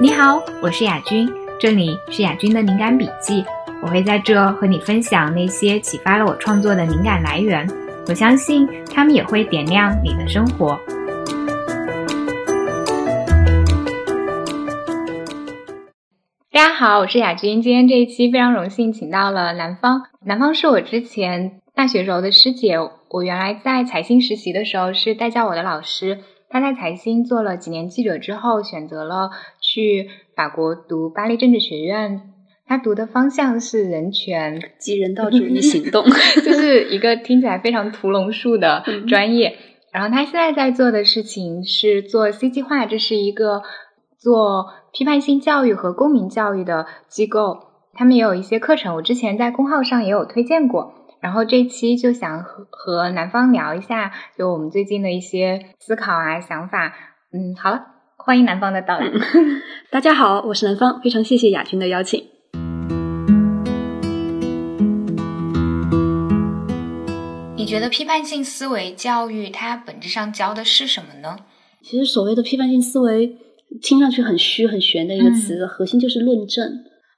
你好，我是雅君，这里是雅君的灵感笔记。我会在这和你分享那些启发了我创作的灵感来源，我相信他们也会点亮你的生活。大家好，我是雅君，今天这一期非常荣幸请到了南方。南方是我之前大学时候的师姐，我原来在财新实习的时候是带教我的老师。他在财新做了几年记者之后，选择了去法国读巴黎政治学院。他读的方向是人权及人道主义行动，就是一个听起来非常屠龙术的专业。然后他现在在做的事情是做 C 计划，这是一个做批判性教育和公民教育的机构。他们也有一些课程，我之前在公号上也有推荐过。然后这期就想和和南方聊一下，就我们最近的一些思考啊、想法。嗯，好了，欢迎南方的到来。大家好，我是南方，非常谢谢亚军的邀请。你觉得批判性思维教育它本质上教的是什么呢？其实所谓的批判性思维，听上去很虚、很玄的一个词，核心就是论证。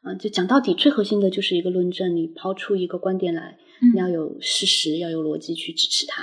嗯，就讲到底，最核心的就是一个论证。你抛出一个观点来。你要有事实，要有逻辑去支持它，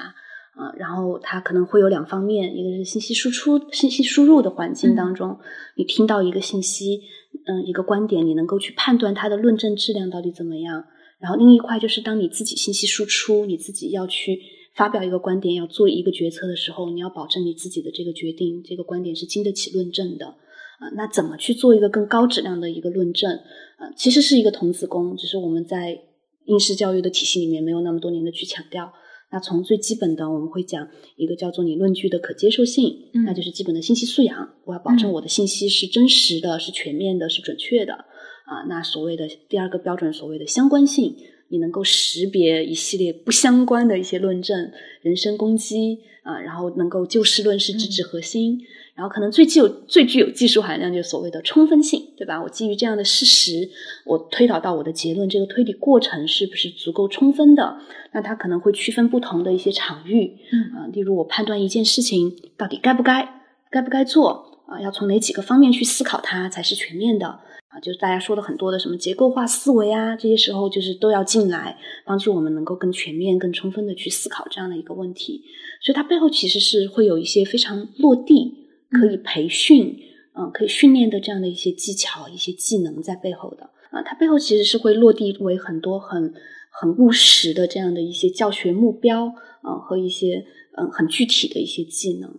啊，然后它可能会有两方面，一个是信息输出、信息输入的环境当中，你听到一个信息，嗯，一个观点，你能够去判断它的论证质量到底怎么样。然后另一块就是当你自己信息输出，你自己要去发表一个观点，要做一个决策的时候，你要保证你自己的这个决定、这个观点是经得起论证的，啊，那怎么去做一个更高质量的一个论证？啊，其实是一个童子功，只是我们在。应试教育的体系里面没有那么多年的去强调，那从最基本的我们会讲一个叫做你论据的可接受性，那就是基本的信息素养，我要保证我的信息是真实的、是全面的、是准确的啊。那所谓的第二个标准，所谓的相关性，你能够识别一系列不相关的一些论证、人身攻击啊，然后能够就事论事、直指核心。然后可能最具有最具有技术含量，就是所谓的充分性，对吧？我基于这样的事实，我推导到我的结论，这个推理过程是不是足够充分的？那它可能会区分不同的一些场域，嗯啊，例如我判断一件事情到底该不该、该不该做啊，要从哪几个方面去思考它才是全面的啊？就是大家说的很多的什么结构化思维啊，这些时候就是都要进来帮助我们能够更全面、更充分的去思考这样的一个问题。所以它背后其实是会有一些非常落地。可以培训，嗯，可以训练的这样的一些技巧、一些技能在背后的啊，它背后其实是会落地为很多很很务实的这样的一些教学目标啊，和一些嗯很具体的一些技能。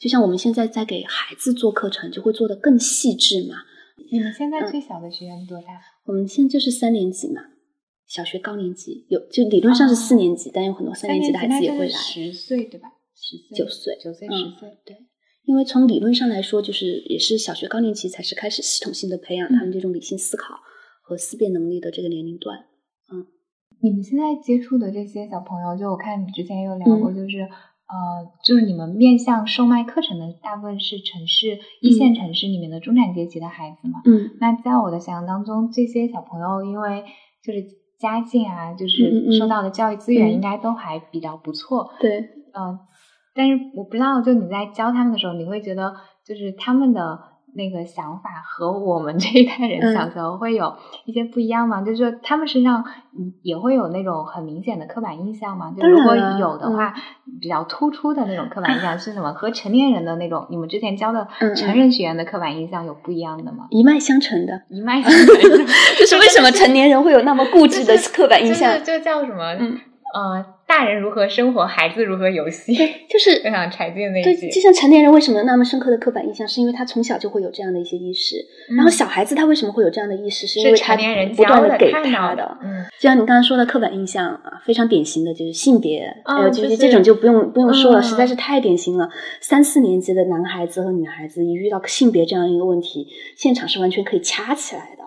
就像我们现在在给孩子做课程，就会做的更细致嘛。你们现在最小的学员多大？我们现在就是三年级嘛，小学高年级有，就理论上是四年级，但有很多三年级的孩子也会来。十岁对吧？十岁九岁九岁十岁对。因为从理论上来说，就是也是小学高年级才是开始系统性的培养他们这种理性思考和思辨能力的这个年龄段。嗯，你们现在接触的这些小朋友，就我看你之前有聊过，就是呃，就是你们面向售卖课程的大部分是城市一线城市里面的中产阶级的孩子嘛？嗯，那在我的想象当中，这些小朋友因为就是家境啊，就是受到的教育资源应该都还比较不错。对，嗯。但是我不知道，就你在教他们的时候，你会觉得就是他们的那个想法和我们这一代人小时候会有一些不一样吗？就是他们身上也会有那种很明显的刻板印象吗？就如果有的话，比较突出的那种刻板印象是什么？和成年人的那种你们之前教的成人学员的刻板印象有不一样的吗？一脉相承的，一脉相承。就是为什么成年人会有那么固执的刻板印象？就叫什么？呃，大人如何生活，孩子如何游戏，就是 非常柴静那一对，就像成年人为什么有那么深刻的刻板印象，是因为他从小就会有这样的一些意识。然后小孩子他为什么会有这样的意识，是因为他不断的给他的。嗯，就像你刚刚说的刻板印象啊，非常典型的就是性别，呃，就是这种就不用不用说了，实在是太典型了。三四年级的男孩子和女孩子一遇到性别这样一个问题，现场是完全可以掐起来的。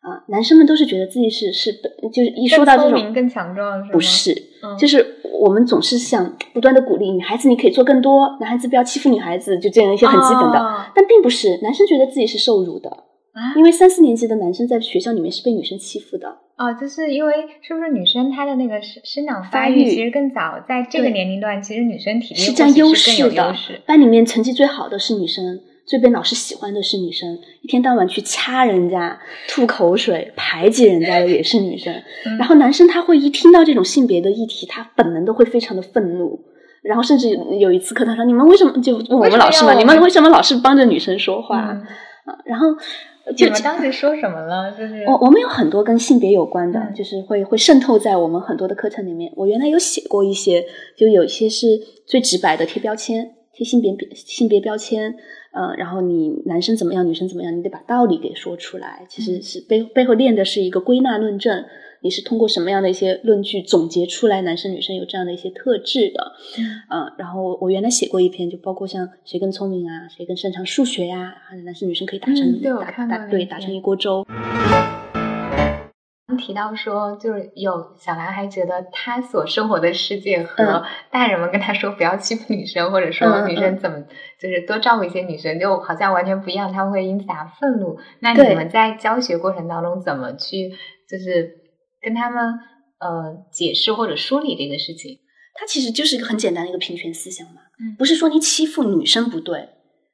啊，男生们都是觉得自己是是，就是一说到这种更强壮，不是，就是我们总是想不断的鼓励女孩子，你可以做更多，男孩子不要欺负女孩子，就这样一些很基本的。但并不是，男生觉得自己是受辱的啊，因为三四年级的男生在学校里面是被女生欺负的。哦，就是因为是不是女生她的那个生生长发育其实更早，在这个年龄段，其实女生体力是占优势的，班里面成绩最好的是女生。最被老师喜欢的是女生，一天到晚去掐人家、吐口水、排挤人家的也是女生。然后男生他会一听到这种性别的议题，他本能都会非常的愤怒。然后甚至有一次课堂上，你们为什么就问我们老师嘛？你们为什么老是帮着女生说话啊？然后。你们当时说什么了？就是我我们有很多跟性别有关的，就是会会渗透在我们很多的课程里面。我原来有写过一些，就有一些是最直白的贴标签，贴性别性别标签。呃，然后你男生怎么样，女生怎么样，你得把道理给说出来。其实是背背后练的是一个归纳论证。你是通过什么样的一些论据总结出来男生女生有这样的一些特质的？嗯，然后我原来写过一篇，就包括像谁更聪明啊，谁更擅长数学呀，男生女生可以打成打打对打成一锅粥。提到说，就是有小男孩觉得他所生活的世界和大人们跟他说不要欺负女生，或者说女生怎么就是多照顾一些女生，就好像完全不一样，他们会因此而愤怒。那你们在教学过程当中怎么去就是？跟他们呃解释或者梳理这个事情，它其实就是一个很简单的一个平权思想嘛，嗯，不是说你欺负女生不对，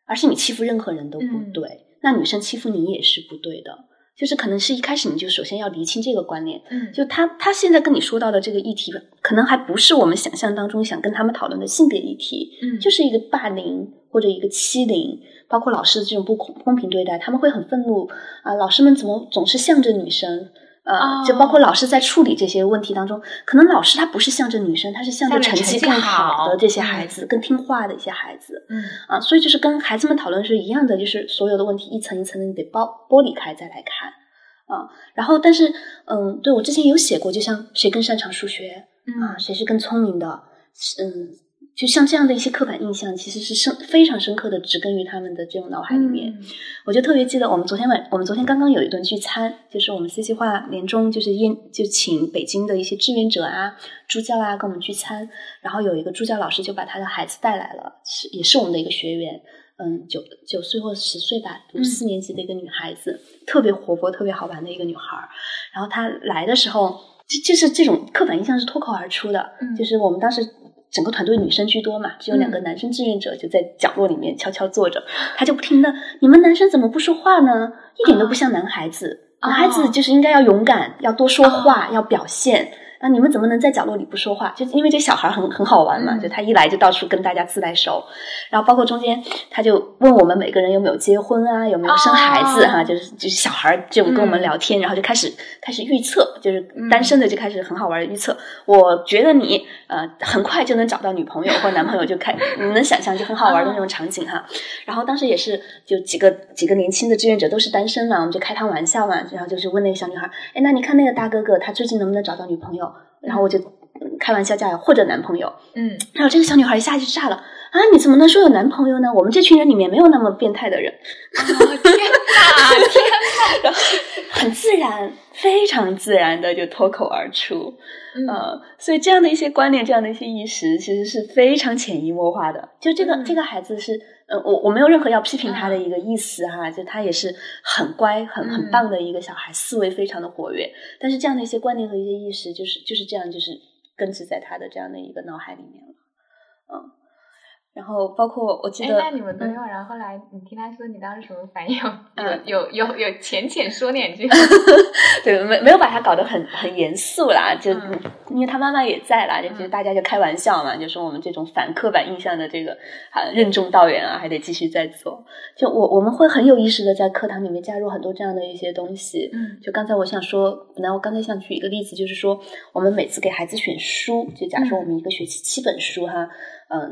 而是你欺负任何人都不对，那女生欺负你也是不对的，就是可能是一开始你就首先要厘清这个观念，嗯，就他他现在跟你说到的这个议题，可能还不是我们想象当中想跟他们讨论的性别议题，嗯，就是一个霸凌或者一个欺凌，包括老师的这种不公公平对待，他们会很愤怒啊，老师们怎么总是向着女生？呃，就包括老师在处理这些问题当中，可能老师他不是向着女生，他是向着成绩更好的这些孩子，更听话的一些孩子。嗯啊，所以就是跟孩子们讨论是一样的，就是所有的问题一层一层的你得剥剥离开再来看啊。然后，但是嗯，对我之前有写过，就像谁更擅长数学啊，谁是更聪明的，嗯。就像这样的一些刻板印象，其实是深非常深刻的植根于他们的这种脑海里面。我就特别记得，我们昨天晚，我们昨天刚刚有一顿聚餐，就是我们 C C 化年终，就是宴，就请北京的一些志愿者啊、助教啊跟我们聚餐。然后有一个助教老师就把他的孩子带来了，是也是我们的一个学员，嗯，九九岁或十岁吧，读四年级的一个女孩子，特别活泼、特别好玩的一个女孩。然后她来的时候，就就是这种刻板印象是脱口而出的，就是我们当时。整个团队女生居多嘛，只有两个男生志愿者就在角落里面悄悄坐着，他就不停的，你们男生怎么不说话呢？一点都不像男孩子，男孩子就是应该要勇敢，要多说话，要表现。那你们怎么能在角落里不说话？就因为这小孩很很好玩嘛，就他一来就到处跟大家自来熟，然后包括中间他就问我们每个人有没有结婚啊，有没有生孩子哈，就是就是小孩就跟我们聊天，然后就开始开始预测，就是单身的就开始很好玩的预测。我觉得你呃很快就能找到女朋友或男朋友，就开你能想象就很好玩的那种场景哈。然后当时也是就几个几个年轻的志愿者都是单身嘛，我们就开他玩笑嘛，然后就是问那个小女孩，哎，那你看那个大哥哥他最近能不能找到女朋友？然后我就开玩笑叫或者男朋友，嗯，然后这个小女孩一下就炸了啊！你怎么能说有男朋友呢？我们这群人里面没有那么变态的人。天哪，天哪！然后很自然，非常自然的就脱口而出，呃，所以这样的一些观念，这样的一些意识，其实是非常潜移默化的。就这个这个孩子是，呃，我我没有任何要批评他的一个意思哈，就他也是很乖、很很棒的一个小孩，思维非常的活跃。但是这样的一些观念和一些意识，就是就是这样，就是根植在他的这样的一个脑海里面了，嗯。然后包括我记得，那你们都用。然后后来你听他说，你当时什么反应？有有有有浅浅说两句。对，没没有把他搞得很很严肃啦，就因为他妈妈也在啦，就大家就开玩笑嘛，就说我们这种反刻板印象的这个啊任重道远啊，还得继续再做。就我我们会很有意识的在课堂里面加入很多这样的一些东西。嗯，就刚才我想说，本来我刚才想举一个例子，就是说我们每次给孩子选书，就假如说我们一个学期七本书哈。嗯，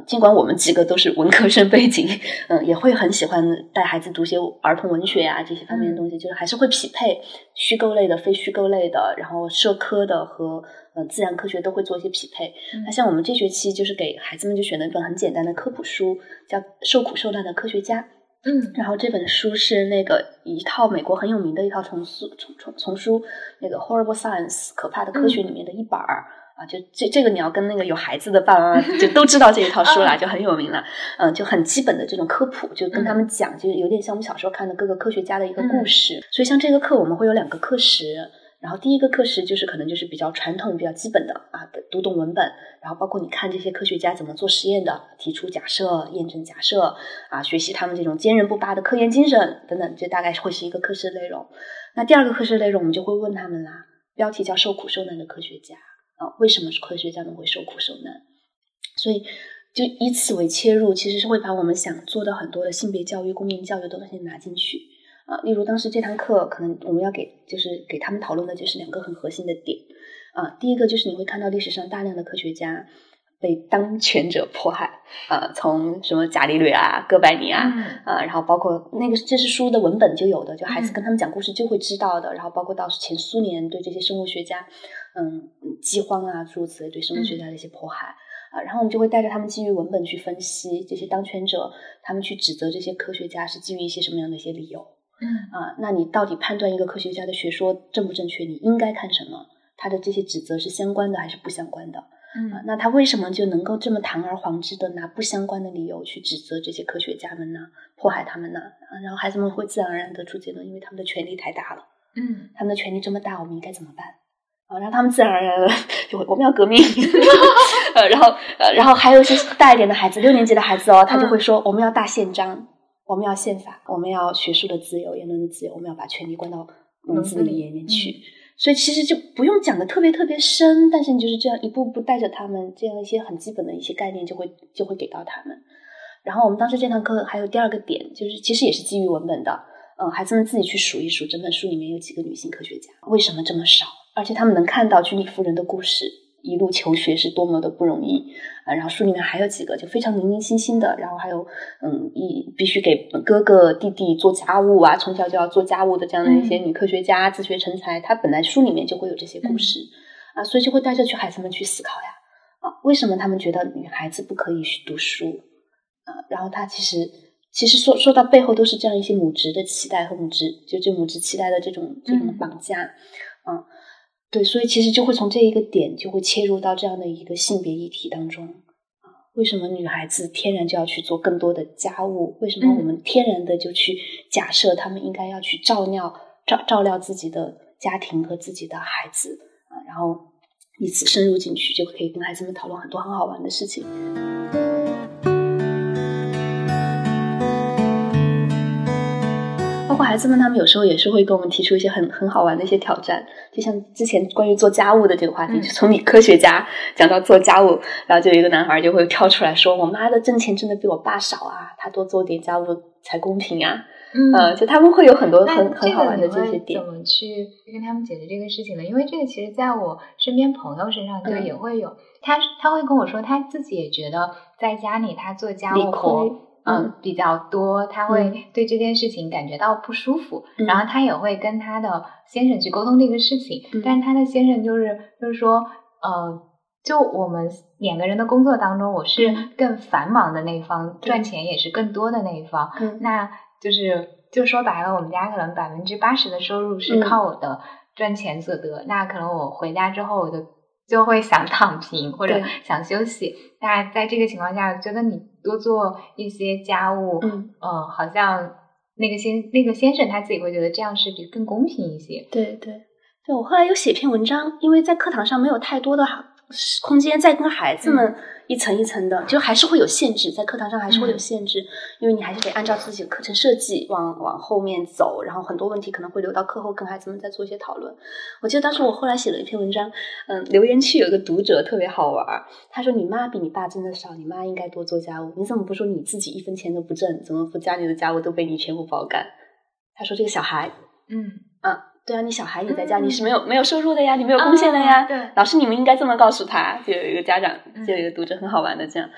尽管我们几个都是文科生背景，嗯，也会很喜欢带孩子读些儿童文学啊这些方面的东西，就是还是会匹配虚构类的、非虚构类的，然后社科的和呃自然科学都会做一些匹配。那像我们这学期就是给孩子们就选了一本很简单的科普书，叫《受苦受难的科学家》。嗯，然后这本书是那个一套美国很有名的一套丛书丛丛丛书，那个《Horrible Science》可怕的科学里面的一本儿。啊，就这这个你要跟那个有孩子的爸爸妈妈就都知道这一套书啦，就很有名了。嗯，就很基本的这种科普，就跟他们讲，就有点像我们小时候看的各个科学家的一个故事。所以像这个课，我们会有两个课时，然后第一个课时就是可能就是比较传统、比较基本的啊，读懂文本，然后包括你看这些科学家怎么做实验的，提出假设、验证假设啊，学习他们这种坚韧不拔的科研精神等等，这大概会是一个课时内容。那第二个课时内容，我们就会问他们啦，标题叫“受苦受难的科学家”啊，为什么科学家们会受苦受难？所以就以此为切入，其实是会把我们想做的很多的性别教育、公民教育的东西拿进去。啊，例如当时这堂课，可能我们要给就是给他们讨论的就是两个很核心的点啊。第一个就是你会看到历史上大量的科学家被当权者迫害啊，从什么伽利略啊、哥白尼啊啊，然后包括那个这是书的文本就有的，就孩子跟他们讲故事就会知道的。然后包括到前苏联对这些生物学家，嗯，饥荒啊诸如此类对生物学家的一些迫害啊，然后我们就会带着他们基于文本去分析这些当权者，他们去指责这些科学家是基于一些什么样的一些理由。嗯啊，那你到底判断一个科学家的学说正不正确？你应该看什么？他的这些指责是相关的还是不相关的？嗯啊，那他为什么就能够这么堂而皇之的拿不相关的理由去指责这些科学家们呢？迫害他们呢？啊，然后孩子们会自然而然得出结论，因为他们的权力太大了。嗯，他们的权力这么大，我们应该怎么办？啊，让他们自然而然的 就会我们要革命。呃，然后呃，然后还有一些大一点的孩子，六年级的孩子哦，他就会说我们要大宪章。我们要宪法，我们要学术的自由、言论的自由，我们要把权力关到笼子里面去。所以其实就不用讲的特别特别深，但是你就是这样一步步带着他们，这样一些很基本的一些概念就会就会给到他们。然后我们当时这堂课还有第二个点，就是其实也是基于文本的，嗯，孩子们自己去数一数整本书里面有几个女性科学家，为什么这么少？而且他们能看到居里夫人的故事。一路求学是多么的不容易啊！然后书里面还有几个就非常零零星星的，然后还有嗯，一必须给哥哥弟弟做家务啊，从小就要做家务的这样的一些女科学家自学成才。她本来书里面就会有这些故事啊，所以就会带着去孩子们去思考呀啊，为什么他们觉得女孩子不可以去读书啊？然后他其实其实说说到背后都是这样一些母职的期待和母职就这母职期待的这种这种绑架啊。对，所以其实就会从这一个点就会切入到这样的一个性别议题当中啊。为什么女孩子天然就要去做更多的家务？为什么我们天然的就去假设她们应该要去照料照照料自己的家庭和自己的孩子啊？然后以此深入进去，就可以跟孩子们讨论很多很好玩的事情。包括孩子们，他们有时候也是会跟我们提出一些很很好玩的一些挑战，就像之前关于做家务的这个话题，就从你科学家讲到做家务，然后就有一个男孩就会跳出来说：“我妈的挣钱真的比我爸少啊，他多做点家务才公平啊。”嗯，就他们会有很多很很好玩的这些点。怎么去跟他们解决这个事情呢？因为这个其实在我身边朋友身上就也会有，他他会跟我说，他自己也觉得在家里他做家务活。嗯，比较多，他会对这件事情感觉到不舒服，然后他也会跟他的先生去沟通这个事情，但是他的先生就是就是说，呃，就我们两个人的工作当中，我是更繁忙的那一方，赚钱也是更多的那一方，那就是就说白了，我们家可能百分之八十的收入是靠我的赚钱所得，那可能我回家之后我就。就会想躺平或者想休息。那在这个情况下，觉得你多做一些家务，嗯，呃，好像那个先那个先生他自己会觉得这样是比更公平一些。对对，对我后来有写篇文章，因为在课堂上没有太多的空间，在跟孩子们。一层一层的，就还是会有限制，在课堂上还是会有限制，因为你还是得按照自己的课程设计往往后面走，然后很多问题可能会留到课后跟孩子们再做一些讨论。我记得当时我后来写了一篇文章，嗯，留言区有一个读者特别好玩，他说：“你妈比你爸挣的少，你妈应该多做家务，你怎么不说你自己一分钱都不挣，怎么不家里的家务都被你全部包干？”他说：“这个小孩，嗯啊。”对啊，你小孩也在家你是没有没有收入的呀，你没有贡献的呀。对，老师你们应该这么告诉他。就有一个家长，就有一个读者很好玩的这样，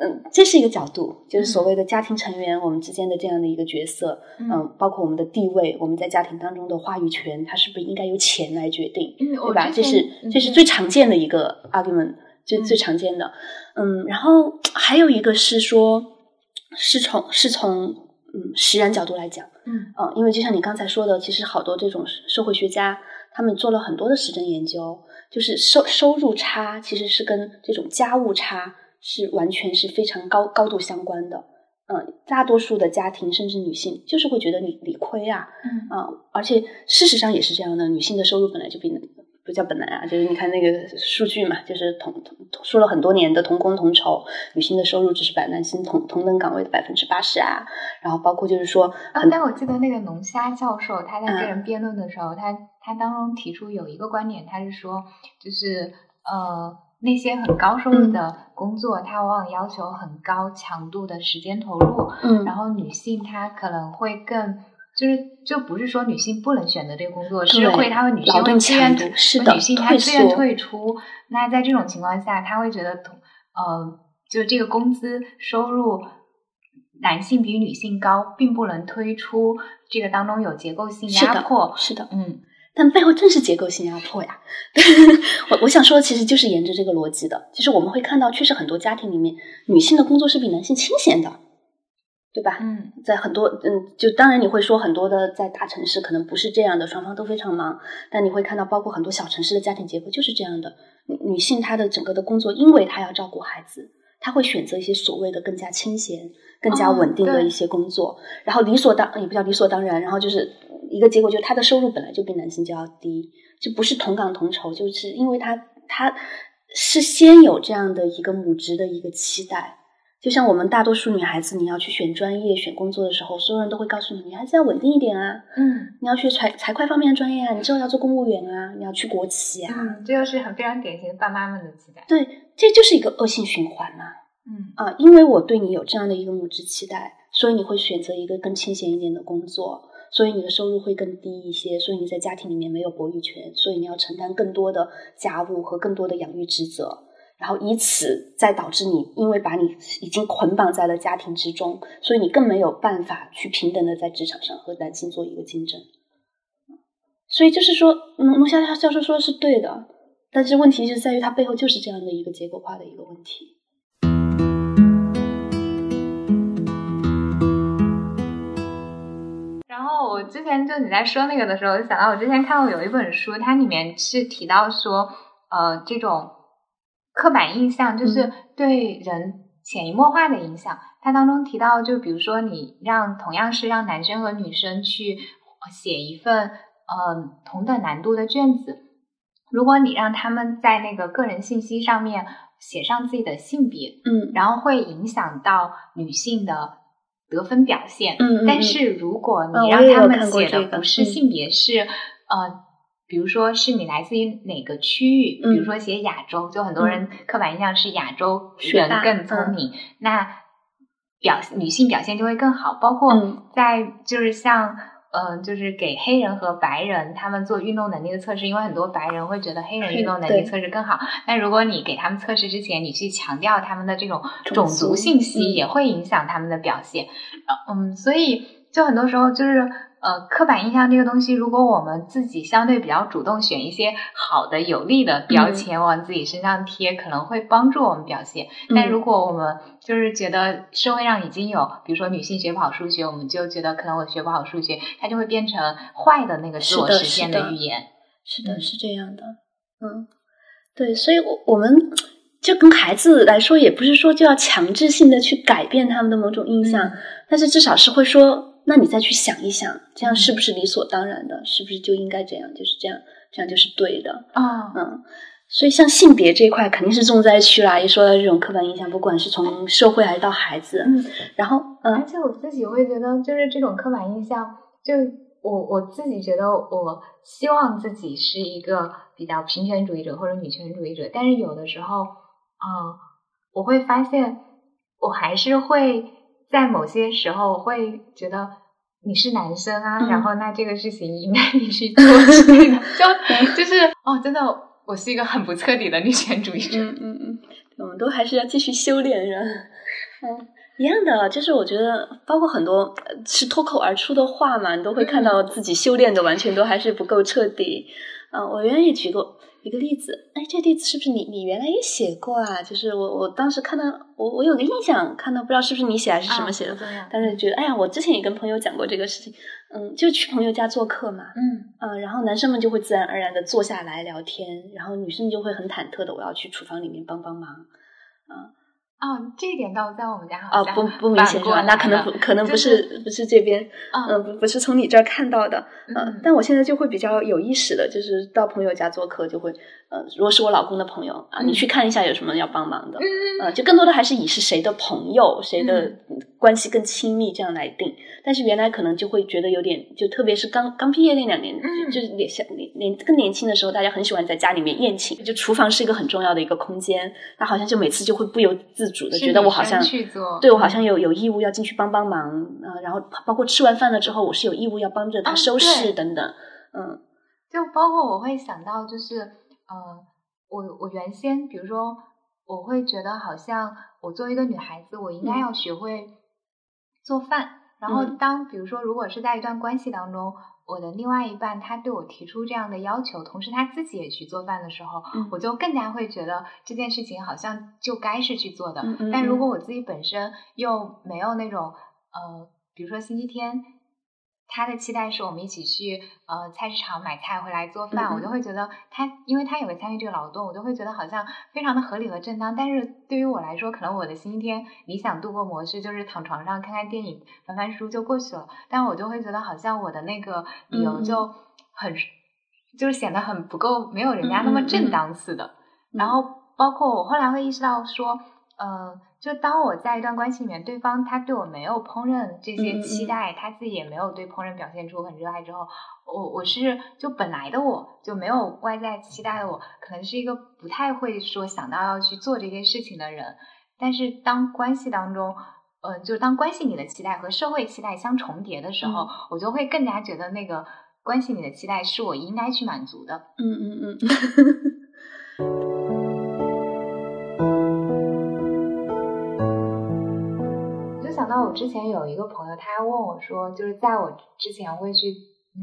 嗯，这是一个角度，就是所谓的家庭成员我们之间的这样的一个角色，嗯，包括我们的地位，我们在家庭当中的话语权，它是不是应该由钱来决定？对吧？这是这是最常见的一个 argument，最最常见的。嗯，然后还有一个是说，是从是从。嗯，实然角度来讲，嗯，嗯，因为就像你刚才说的，其实好多这种社会学家，他们做了很多的实证研究，就是收收入差其实是跟这种家务差是完全是非常高高度相关的。嗯，大多数的家庭甚至女性就是会觉得理理亏啊，嗯。啊，而且事实上也是这样的，女性的收入本来就比不叫本来啊，就是你看那个数据嘛，就是同同说了很多年的同工同酬，女性的收入只是百男性同同等岗位的百分之八十啊，然后包括就是说，啊，但我记得那个龙虾教授他在跟人辩论的时候，他他当中提出有一个观点，他是说，就是呃那些很高收入的工作，它往往要求很高强度的时间投入，嗯，然后女性她可能会更。就是就不是说女性不能选择这个工作，是会她会女性会自愿，是的，女性她自愿退出。那在这种情况下，她会觉得同呃，就这个工资收入男性比女性高，并不能推出这个当中有结构性压迫。是的，嗯，但背后正是结构性压迫呀。我我想说，其实就是沿着这个逻辑的，其实我们会看到，确实很多家庭里面，女性的工作是比男性清闲的。对吧？嗯，在很多嗯，就当然你会说很多的在大城市可能不是这样的，双方都非常忙。但你会看到，包括很多小城市的家庭结构就是这样的。女女性她的整个的工作，因为她要照顾孩子，她会选择一些所谓的更加清闲、更加稳定的一些工作。然后理所当也不叫理所当然，然后就是一个结果，就是她的收入本来就比男性就要低，就不是同岗同酬，就是因为她她是先有这样的一个母职的一个期待。就像我们大多数女孩子，你要去选专业、选工作的时候，所有人都会告诉你，女孩子要稳定一点啊。嗯，你要学财财会方面的专业啊，你之后要做公务员啊，你要去国企啊。嗯，这就是很非常典型的爸妈们的期待。对，这就是一个恶性循环嘛。嗯啊，因为我对你有这样的一个母职期待，所以你会选择一个更清闲一点的工作，所以你的收入会更低一些，所以你在家庭里面没有博弈权，所以你要承担更多的家务和更多的养育职责。然后以此再导致你，因为把你已经捆绑在了家庭之中，所以你更没有办法去平等的在职场上和男性做一个竞争。所以就是说，龙龙虾教授说的是对的，但是问题是在于它背后就是这样的一个结构化的一个问题。然后我之前就你在说那个的时候，我就想到我之前看过有一本书，它里面是提到说，呃，这种。刻板印象就是对人潜移默化的影响。它当中提到，就比如说你让同样是让男生和女生去写一份嗯同等难度的卷子，如果你让他们在那个个人信息上面写上自己的性别，嗯，然后会影响到女性的得分表现，嗯，但是如果你让他们写的不是性别，是呃。比如说是你来自于哪个区域，比如说写亚洲，就很多人刻板印象是亚洲人更聪明，那表女性表现就会更好。包括在就是像嗯，就是给黑人和白人他们做运动能力的测试，因为很多白人会觉得黑人运动能力测试更好。但如果你给他们测试之前，你去强调他们的这种种族信息，也会影响他们的表现。嗯，所以就很多时候就是。呃，刻板印象这个东西，如果我们自己相对比较主动，选一些好的、有利的标签往自己身上贴，可能会帮助我们表现。但如果我们就是觉得社会上已经有，比如说女性学不好数学，我们就觉得可能我学不好数学，它就会变成坏的那个自我实现的语言。是的，是这样的。嗯，对，所以，我我们就跟孩子来说，也不是说就要强制性的去改变他们的某种印象，但是至少是会说。那你再去想一想，这样是不是理所当然的？是不是就应该这样？就是这样，这样就是对的啊。嗯，所以像性别这一块肯定是重灾区啦。一说到这种刻板印象，不管是从社会还是到孩子，嗯，然后嗯，而且我自己会觉得，就是这种刻板印象，就我我自己觉得，我希望自己是一个比较平权主义者或者女权主义者，但是有的时候，啊，我会发现我还是会。在某些时候会觉得你是男生啊，然后那这个事情应该你去做之类的，就 就是哦，真的，我是一个很不彻底的女权主义者。嗯嗯嗯，我们都还是要继续修炼人。嗯，一样的，就是我觉得，包括很多是脱口而出的话嘛，你都会看到自己修炼的完全都还是不够彻底。嗯，我愿意举个。一个例子，哎，这例子是不是你你原来也写过啊？就是我我当时看到我我有个印象，看到不知道是不是你写还是什么写的，但是觉得哎呀，我之前也跟朋友讲过这个事情，嗯，就去朋友家做客嘛，嗯。啊，然后男生们就会自然而然的坐下来聊天，然后女生就会很忐忑的我要去厨房里面帮帮忙，啊，哦，这一点倒在我们家好像不不明显是吧？那可能不可能不是不是这边，嗯，不不是从你这儿看到的，嗯，但我现在就会比较有意识的，就是到朋友家做客就会。呃，如果是我老公的朋友啊，你去看一下有什么要帮忙的，呃，就更多的还是以是谁的朋友，谁的关系更亲密这样来定。但是原来可能就会觉得有点，就特别是刚刚毕业那两年，就是年小年年更年轻的时候，大家很喜欢在家里面宴请，就厨房是一个很重要的一个空间，那好像就每次就会不由自主的觉得我好像对我好像有有义务要进去帮帮忙啊，然后包括吃完饭了之后，我是有义务要帮着他收拾等等，嗯，就包括我会想到就是。呃，我我原先比如说，我会觉得好像我作为一个女孩子，我应该要学会做饭。然后当比如说，如果是在一段关系当中，我的另外一半他对我提出这样的要求，同时他自己也去做饭的时候，我就更加会觉得这件事情好像就该是去做的。但如果我自己本身又没有那种呃，比如说星期天。他的期待是我们一起去呃菜市场买菜回来做饭，我就会觉得他，因为他也会参与这个劳动，我就会觉得好像非常的合理和正当。但是对于我来说，可能我的星期天理想度过模式就是躺床上看看电影、翻翻书就过去了。但我就会觉得好像我的那个理由就很，就是显得很不够，没有人家那么正当似的。然后包括我后来会意识到说，呃。就当我在一段关系里面，对方他对我没有烹饪这些期待，他自己也没有对烹饪表现出很热爱之后，我我是就本来的我就没有外在期待的我，可能是一个不太会说想到要去做这些事情的人。但是当关系当中，呃，就是当关系里的期待和社会期待相重叠的时候，我就会更加觉得那个关系里的期待是我应该去满足的。嗯嗯嗯。那我之前有一个朋友，他还问我说，就是在我之前会去，嗯，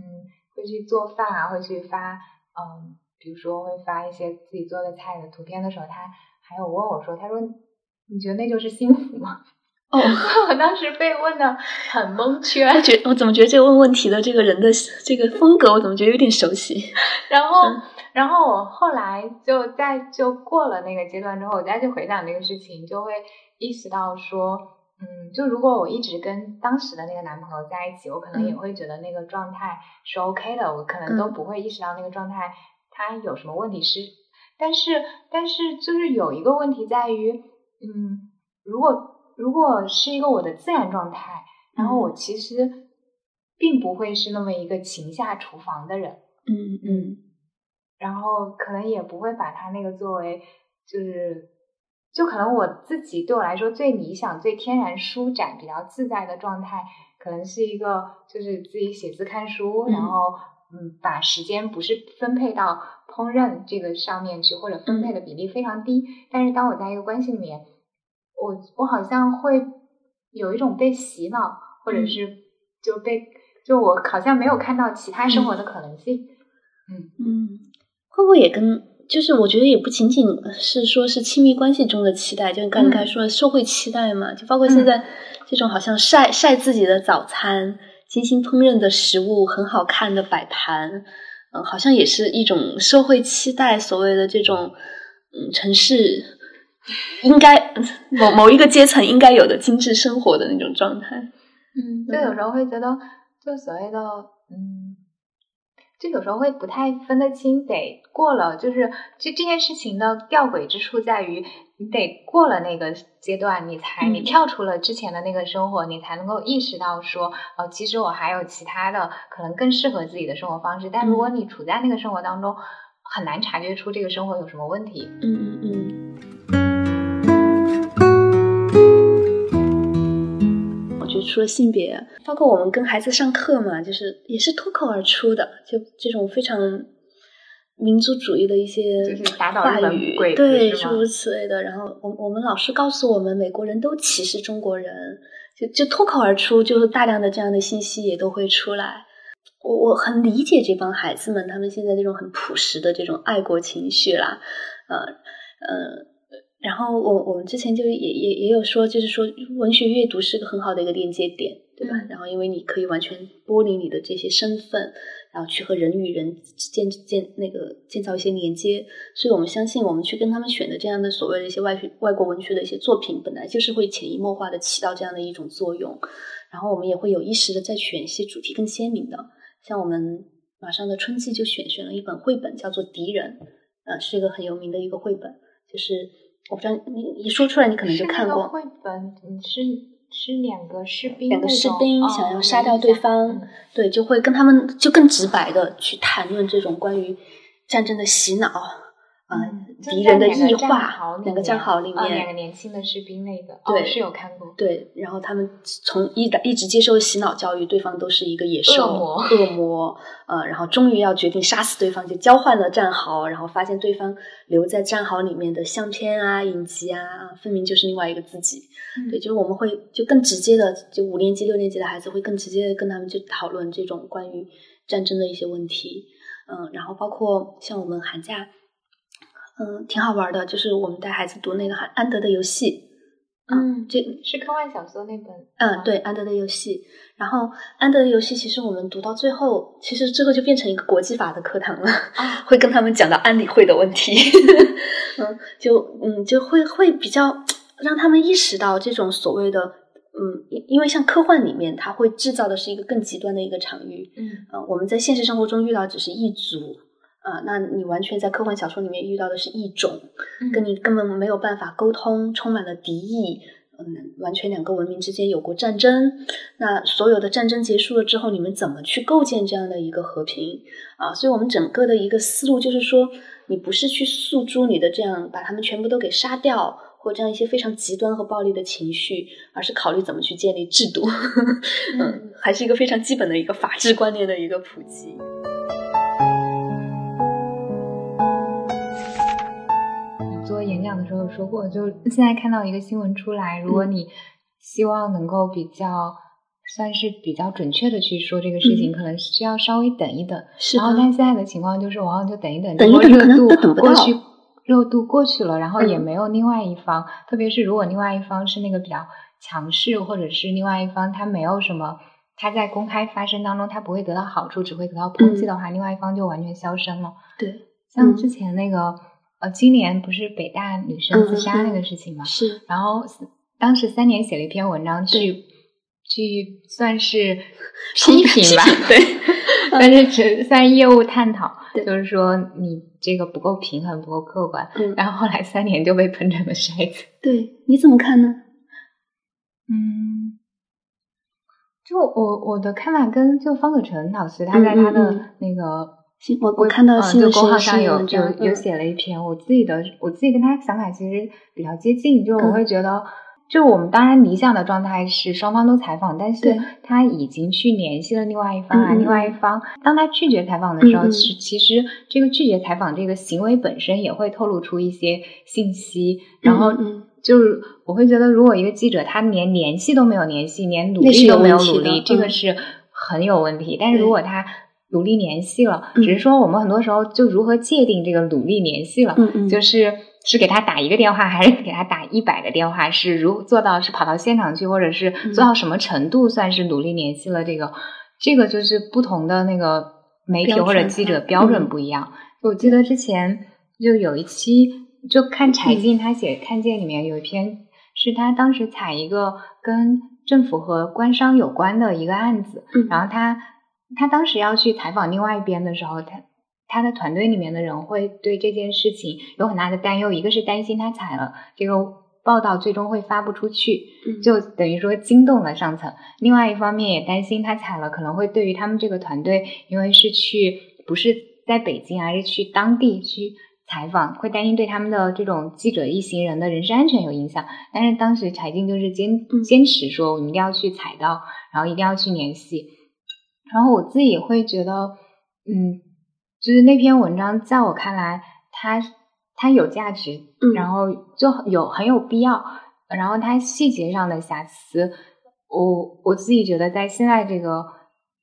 会去做饭啊，会去发，嗯，比如说会发一些自己做的菜的图片的时候，他还有问我说，他说你觉得那就是幸福吗？哦，我当时被问的很蒙 圈，我觉我怎么觉得这个问问题的这个人的这个风格，我怎么觉得有点熟悉？然后，然后我后来就在就过了那个阶段之后，我再去回想这个事情，就会意识到说。嗯，就如果我一直跟当时的那个男朋友在一起，我可能也会觉得那个状态是 OK 的，我可能都不会意识到那个状态它有什么问题。是，但是，但是就是有一个问题在于，嗯，如果如果是一个我的自然状态，然后我其实并不会是那么一个勤下厨房的人，嗯嗯，然后可能也不会把他那个作为就是。就可能我自己对我来说最理想、最天然、舒展、比较自在的状态，可能是一个就是自己写字、看书，然后嗯，把时间不是分配到烹饪这个上面去，或者分配的比例非常低。但是当我在一个关系里面，我我好像会有一种被洗脑，或者是就被就我好像没有看到其他生活的可能性。嗯嗯，会不会也跟？就是我觉得也不仅仅是说是亲密关系中的期待，就你刚才说的社会期待嘛，就包括现在这种好像晒晒自己的早餐、精心烹饪的食物、很好看的摆盘，嗯，好像也是一种社会期待，所谓的这种嗯城市应该某某一个阶层应该有的精致生活的那种状态。嗯，就有时候会觉得，就所谓的嗯。就有时候会不太分得清，得过了就是这这件事情的吊诡之处在于，你得过了那个阶段，你才你跳出了之前的那个生活，你才能够意识到说，哦，其实我还有其他的可能更适合自己的生活方式。但如果你处在那个生活当中，很难察觉出这个生活有什么问题。嗯嗯嗯。除了性别，包括我们跟孩子上课嘛，就是也是脱口而出的，就这种非常民族主义的一些话语，对，诸如此类的。然后，我我们老师告诉我们，美国人都歧视中国人，就就脱口而出，就是大量的这样的信息也都会出来。我我很理解这帮孩子们，他们现在这种很朴实的这种爱国情绪啦，呃呃。然后我我们之前就也也也有说，就是说文学阅读是个很好的一个连接点，对吧？然后因为你可以完全剥离你的这些身份，然后去和人与人建建那个建造一些连接，所以我们相信，我们去跟他们选的这样的所谓的一些外学外国文学的一些作品，本来就是会潜移默化的起到这样的一种作用。然后我们也会有意识的再选一些主题更鲜明的，像我们马上的春季就选选了一本绘本，叫做《敌人》，呃，是一个很有名的一个绘本，就是。我不知道你一说出来，你可能就看过绘本。是是两个士兵，两个士兵想要杀掉对方，对，就会跟他们就更直白的去谈论这种关于战争的洗脑。嗯，敌人的异化，两个战壕里面，两个年轻的士兵，那个对是有看过。对，然后他们从一一直接受洗脑教育，对方都是一个野兽、恶魔，恶魔。呃，然后终于要决定杀死对方，就交换了战壕，然后发现对方留在战壕里面的相片啊、影集啊，分明就是另外一个自己。对，就是我们会就更直接的，就五年级、六年级的孩子会更直接的跟他们去讨论这种关于战争的一些问题。嗯，然后包括像我们寒假。嗯，挺好玩的，就是我们带孩子读那个《安安德的游戏》，嗯，这是科幻小说那本。嗯，对，《安德的游戏》。然后，《安德的游戏》其实我们读到最后，其实最后就变成一个国际法的课堂了，会跟他们讲到安理会的问题。嗯，就嗯，就会会比较让他们意识到这种所谓的嗯，因因为像科幻里面，它会制造的是一个更极端的一个场域。嗯，我们在现实生活中遇到只是一组。啊，那你完全在科幻小说里面遇到的是一种，跟你根本没有办法沟通，充满了敌意，嗯，完全两个文明之间有过战争。那所有的战争结束了之后，你们怎么去构建这样的一个和平？啊，所以我们整个的一个思路就是说，你不是去诉诸你的这样把他们全部都给杀掉，或这样一些非常极端和暴力的情绪，而是考虑怎么去建立制度，嗯，还是一个非常基本的一个法治观念的一个普及。有说过，就 现在看到一个新闻出来，如果你希望能够比较算是比较准确的去说这个事情，可能需要稍微等一等。是然后，但现在的情况就是，往往就等一等，等一等热度过去，热度过去了，然后也没有另外一方，特别是如果另外一方是那个比较强势，或者是另外一方他没有什么，他在公开发声当中他不会得到好处，只会得到抨击的话，另外一方就完全消声了。对，像之前那个。呃，今年不是北大女生自杀那个事情吗？是。然后当时三年写了一篇文章去去算是 批评吧，对。但是只算业务探讨，就是说你这个不够平衡，不够客观。然后后来三年就被喷成了筛子。对，你怎么看呢？嗯，就我我的看法跟就方可成老师他在他的那个。我我看到新的公号上有有有写了一篇，我自己的我自己跟他想法其实比较接近，就我会觉得，就我们当然理想的状态是双方都采访，但是他已经去联系了另外一方啊，另外一方当他拒绝采访的时候，是其实这个拒绝采访这个行为本身也会透露出一些信息，然后就是我会觉得，如果一个记者他连联系都没有联系，连努力都没有努力，这个是很有问题，但是如果他。努力联系了，只是说我们很多时候就如何界定这个努力联系了，就是是给他打一个电话，还是给他打一百个电话？是如做到是跑到现场去，或者是做到什么程度算是努力联系了？这个这个就是不同的那个媒体或者记者标准不一样。我记得之前就有一期就看柴静他写《看见》里面有一篇，是他当时采一个跟政府和官商有关的一个案子，然后他。他当时要去采访另外一边的时候，他他的团队里面的人会对这件事情有很大的担忧。一个是担心他采了这个报道最终会发不出去，就等于说惊动了上层；另外一方面也担心他踩了可能会对于他们这个团队，因为是去不是在北京，而是去当地去采访，会担心对他们的这种记者一行人的人身安全有影响。但是当时柴静就是坚坚持说，我们一定要去采到，然后一定要去联系。然后我自己会觉得，嗯，就是那篇文章在我看来，它它有价值，然后就有很有必要。然后它细节上的瑕疵，我我自己觉得在现在这个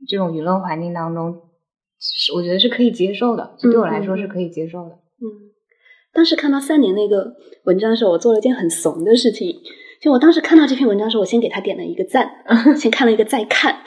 这种舆论环境当中，是我觉得是可以接受的，就对我来说是可以接受的。嗯，当时看到三年那个文章的时候，我做了件很怂的事情。就我当时看到这篇文章的时候，我先给他点了一个赞，先看了一个再看。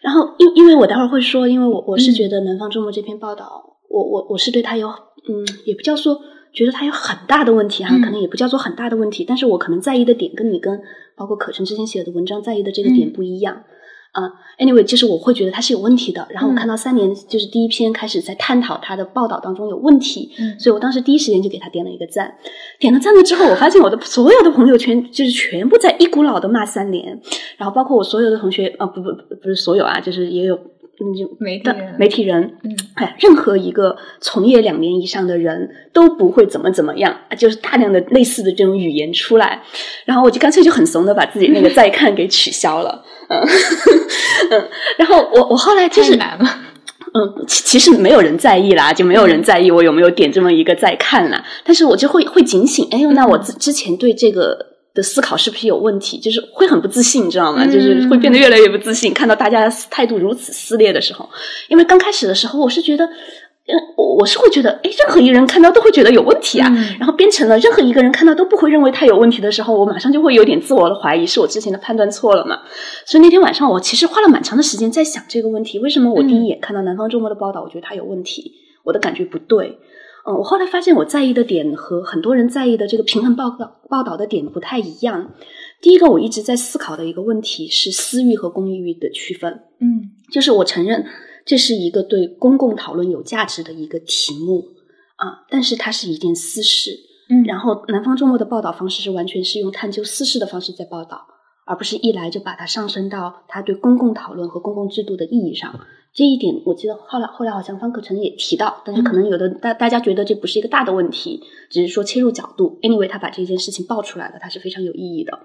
然后因因为我待会儿会说，因为我我是觉得《南方周末》这篇报道，我我我是对他有嗯，也不叫说觉得他有很大的问题哈，可能也不叫做很大的问题，但是我可能在意的点跟你跟包括可成之前写的文章在意的这个点不一样。啊，anyway，就是我会觉得它是有问题的。然后我看到三年就是第一篇开始在探讨他的报道当中有问题，所以我当时第一时间就给他点了一个赞。点了赞了之后，我发现我的所有的朋友圈就是全部在一股脑的骂三年，然后包括我所有的同学啊，不不不是所有啊，就是也有媒体媒体人，嗯，哎，任何一个从业两年以上的人都不会怎么怎么样，就是大量的类似的这种语言出来，然后我就干脆就很怂的把自己那个再看给取消了。嗯 嗯，然后我我后来就是难了，嗯，其其实没有人在意啦，就没有人在意我有没有点这么一个再看啦。但是我就会会警醒，哎呦，那我之之前对这个的思考是不是有问题？就是会很不自信，你知道吗？就是会变得越来越不自信。看到大家态度如此撕裂的时候，因为刚开始的时候，我是觉得。我我是会觉得，哎，任何一个人看到都会觉得有问题啊。然后变成了任何一个人看到都不会认为他有问题的时候，我马上就会有点自我的怀疑，是我之前的判断错了嘛？所以那天晚上我其实花了蛮长的时间在想这个问题：为什么我第一眼看到南方周末的报道，我觉得他有问题，我的感觉不对。嗯，我后来发现我在意的点和很多人在意的这个平衡报告报道的点不太一样。第一个，我一直在思考的一个问题是私欲和公益域的区分。嗯，就是我承认。这是一个对公共讨论有价值的一个题目啊，但是它是一件私事。嗯，然后南方周末的报道方式是完全是用探究私事的方式在报道，而不是一来就把它上升到它对公共讨论和公共制度的意义上。这一点我记得后来后来好像方可成也提到，但是可能有的大大家觉得这不是一个大的问题，只是说切入角度。Anyway，他把这件事情爆出来了，它是非常有意义的。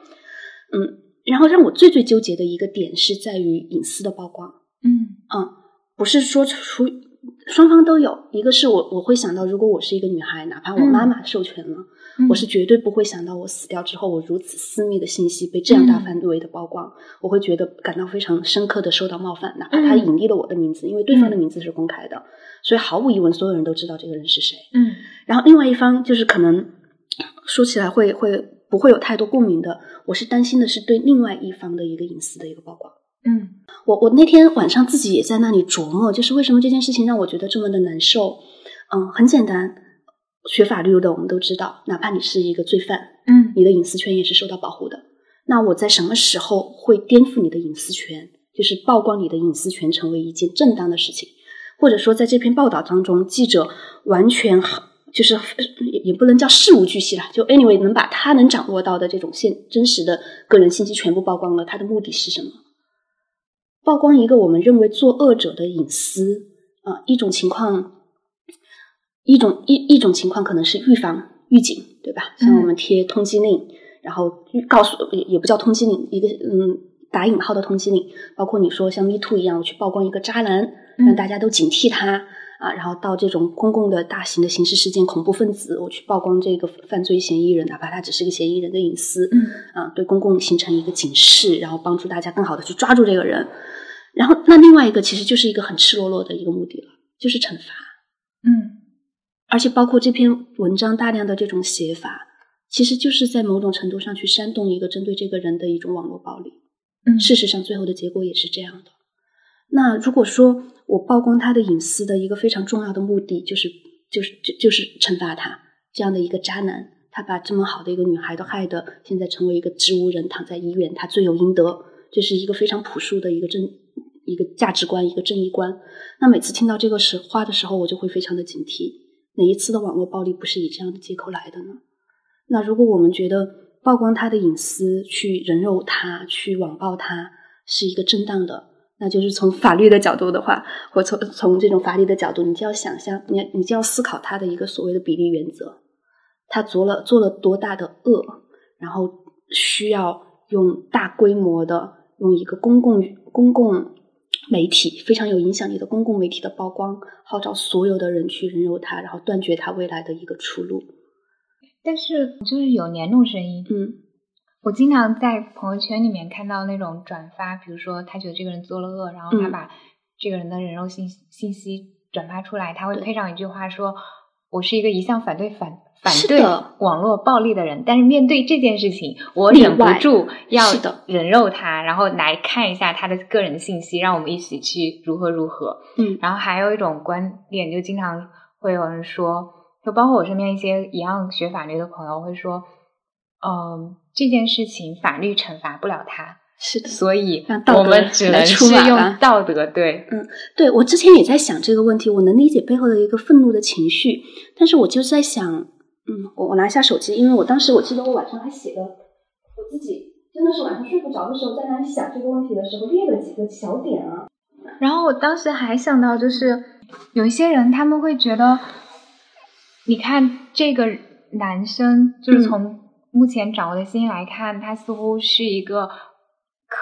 嗯，然后让我最最纠结的一个点是在于隐私的曝光。嗯嗯。不是说出双方都有，一个是我我会想到，如果我是一个女孩，哪怕我妈妈授权了，我是绝对不会想到我死掉之后，我如此私密的信息被这样大范围的曝光，我会觉得感到非常深刻的受到冒犯，哪怕他隐匿了我的名字，因为对方的名字是公开的，所以毫无疑问，所有人都知道这个人是谁。嗯，然后另外一方就是可能说起来会会不会有太多共鸣的，我是担心的是对另外一方的一个隐私的一个曝光。嗯，我我那天晚上自己也在那里琢磨，就是为什么这件事情让我觉得这么的难受。嗯，很简单，学法律的我们都知道，哪怕你是一个罪犯，嗯，你的隐私权也是受到保护的。那我在什么时候会颠覆你的隐私权？就是曝光你的隐私权成为一件正当的事情，或者说在这篇报道当中，记者完全就是也也不能叫事无巨细了，就 anyway 能把他能掌握到的这种现真实的个人信息全部曝光了，他的目的是什么？曝光一个我们认为作恶者的隐私啊，一种情况，一种一一种情况可能是预防预警，对吧？像我们贴通缉令，然后告诉也也不叫通缉令，一个嗯打引号的通缉令，包括你说像 Me Too 一样，我去曝光一个渣男，让大家都警惕他啊，然后到这种公共的大型的刑事事件，恐怖分子，我去曝光这个犯罪嫌疑人，哪怕他只是个嫌疑人的隐私，嗯啊，对公共形成一个警示，然后帮助大家更好的去抓住这个人。然后，那另外一个其实就是一个很赤裸裸的一个目的了，就是惩罚。嗯，而且包括这篇文章大量的这种写法，其实就是在某种程度上去煽动一个针对这个人的一种网络暴力。嗯，事实上最后的结果也是这样的。那如果说我曝光他的隐私的一个非常重要的目的，就是就是就就是惩罚他这样的一个渣男，他把这么好的一个女孩都害得现在成为一个植物人，躺在医院，他罪有应得。这是一个非常朴素的一个正。一个价值观，一个正义观。那每次听到这个时话的时候，我就会非常的警惕。哪一次的网络暴力不是以这样的借口来的呢？那如果我们觉得曝光他的隐私，去人肉他，去网暴他，是一个正当的，那就是从法律的角度的话，或从从这种法律的角度，你就要想象，你你就要思考他的一个所谓的比例原则。他做了做了多大的恶，然后需要用大规模的用一个公共公共。媒体非常有影响力的公共媒体的曝光，号召所有的人去人肉他，然后断绝他未来的一个出路。但是，就是有年种声音，嗯，我经常在朋友圈里面看到那种转发，比如说他觉得这个人做了恶，然后他把这个人的人肉信信息转发出来，他会配上一句话说：“我是一个一向反对反反对网络暴力的人，但是面对这件事情，我忍不住要人肉他，然后来看一下他的个人信息，让我们一起去如何如何。嗯，然后还有一种观点，就经常会有人说，就包括我身边一些一样学法律的朋友会说，嗯，这件事情法律惩罚不了他。是的，所以我们只能是用道德。对，嗯，对我之前也在想这个问题，我能理解背后的一个愤怒的情绪，但是我就在想，嗯，我我拿下手机，因为我当时我记得我晚上还写了，我自己真的是晚上睡不着的时候，在那里想这个问题的时候列了几个小点啊。然后我当时还想到，就是有一些人他们会觉得，你看这个男生，就是从目前掌握的信息来看，他似乎是一个。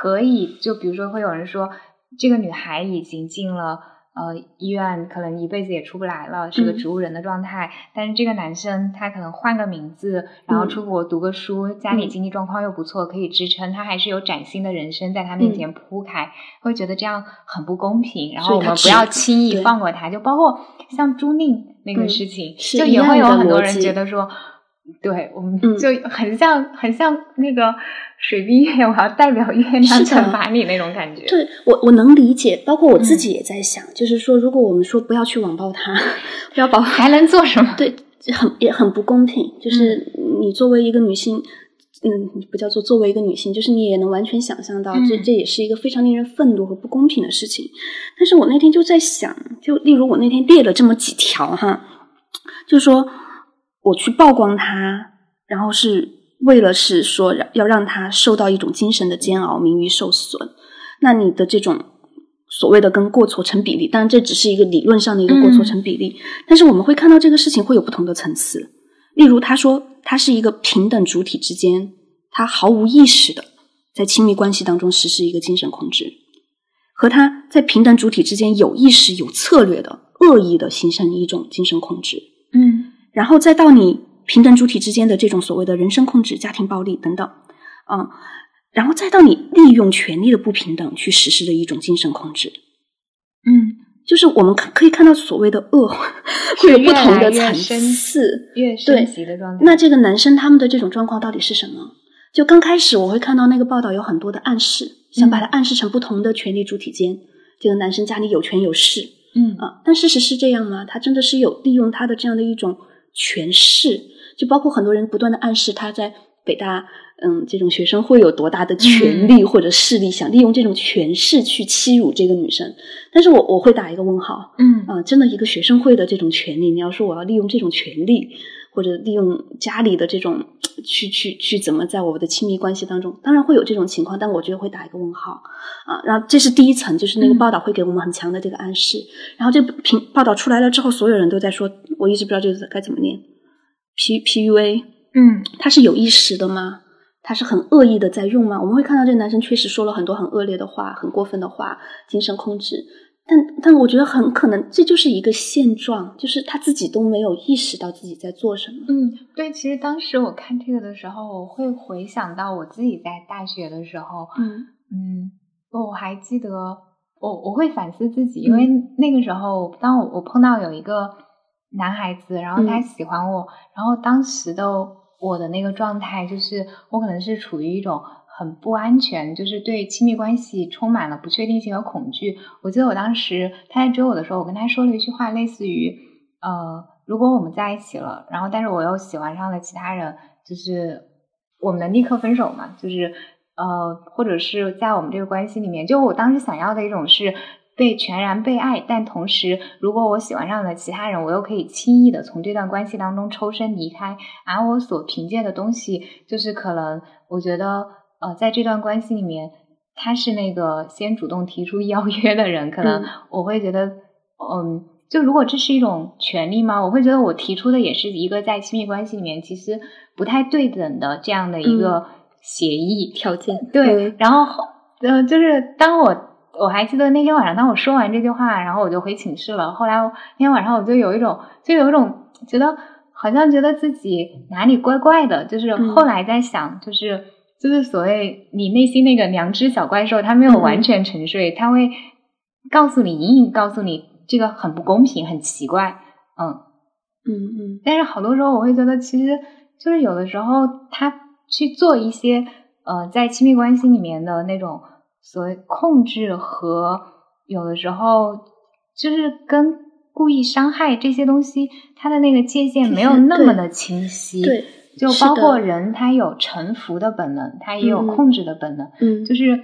可以，就比如说，会有人说，这个女孩已经进了呃医院，可能一辈子也出不来了，是个植物人的状态。但是这个男生他可能换个名字，然后出国读个书，家里经济状况又不错，可以支撑，他还是有崭新的人生在他面前铺开，会觉得这样很不公平。然后我们不要轻易放过他，就包括像朱令那个事情，就也会有很多人觉得说。对我们就很像，很像那个水冰月，我要代表月亮惩罚你那种感觉。对我，我能理解。包括我自己也在想，就是说，如果我们说不要去网暴他，不要保，还能做什么？对，很也很不公平。就是你作为一个女性，嗯，不叫做作为一个女性，就是你也能完全想象到，这这也是一个非常令人愤怒和不公平的事情。但是我那天就在想，就例如我那天列了这么几条哈，就说。我去曝光他，然后是为了是说要让他受到一种精神的煎熬，名誉受损。那你的这种所谓的跟过错成比例，当然这只是一个理论上的一个过错成比例。但是我们会看到这个事情会有不同的层次。例如，他说他是一个平等主体之间，他毫无意识的在亲密关系当中实施一个精神控制，和他在平等主体之间有意识、有策略的恶意的形成一种精神控制。嗯。然后再到你平等主体之间的这种所谓的人身控制、家庭暴力等等，啊，然后再到你利用权力的不平等去实施的一种精神控制，嗯，就是我们可可以看到所谓的恶 会有不同的层次，越升级的状态。那这个男生他们的这种状况到底是什么？就刚开始我会看到那个报道有很多的暗示，想把它暗示成不同的权力主体间，这个男生家里有权有势，嗯啊，但事实是这样吗？他真的是有利用他的这样的一种。权势，就包括很多人不断的暗示他在北大，嗯，这种学生会有多大的权利或者势力，想利用这种权势去欺辱这个女生。但是我我会打一个问号，嗯啊，真的一个学生会的这种权利，你要说我要利用这种权利，或者利用家里的这种去去去怎么在我的亲密关系当中，当然会有这种情况，但我觉得会打一个问号啊。然后这是第一层，就是那个报道会给我们很强的这个暗示。然后这评报道出来了之后，所有人都在说，我一直不知道这个字该怎么念，P P U A，嗯，他是有意识的吗？他是很恶意的在用吗？我们会看到这个男生确实说了很多很恶劣的话，很过分的话，精神控制。但但我觉得很可能这就是一个现状，就是他自己都没有意识到自己在做什么。嗯，对，其实当时我看这个的时候，我会回想到我自己在大学的时候，嗯嗯，我还记得，我我会反思自己，因为那个时候，当我我碰到有一个男孩子，然后他喜欢我，然后当时的我的那个状态，就是我可能是处于一种。很不安全，就是对亲密关系充满了不确定性和恐惧。我记得我当时他在追我的时候，我跟他说了一句话，类似于：呃，如果我们在一起了，然后但是我又喜欢上了其他人，就是我们能立刻分手嘛？就是呃，或者是在我们这个关系里面，就我当时想要的一种是被全然被爱，但同时如果我喜欢上了其他人，我又可以轻易的从这段关系当中抽身离开，而我所凭借的东西，就是可能我觉得。呃，在这段关系里面，他是那个先主动提出邀约的人，可能我会觉得，嗯，就如果这是一种权利吗？我会觉得我提出的也是一个在亲密关系里面其实不太对等的这样的一个协议条件。对，然后，呃，就是当我我还记得那天晚上，当我说完这句话，然后我就回寝室了。后来那天晚上我就有一种，就有一种觉得好像觉得自己哪里怪怪的，就是后来在想，就是。就是所谓你内心那个良知小怪兽，它没有完全沉睡，它会告诉你，隐隐告诉你这个很不公平，很奇怪，嗯。嗯嗯。但是好多时候我会觉得，其实就是有的时候他去做一些呃，在亲密关系里面的那种所谓控制和有的时候就是跟故意伤害这些东西，它的那个界限没有那么的清晰。对，就包括人，他有臣服的本能，他也有控制的本能。嗯，就是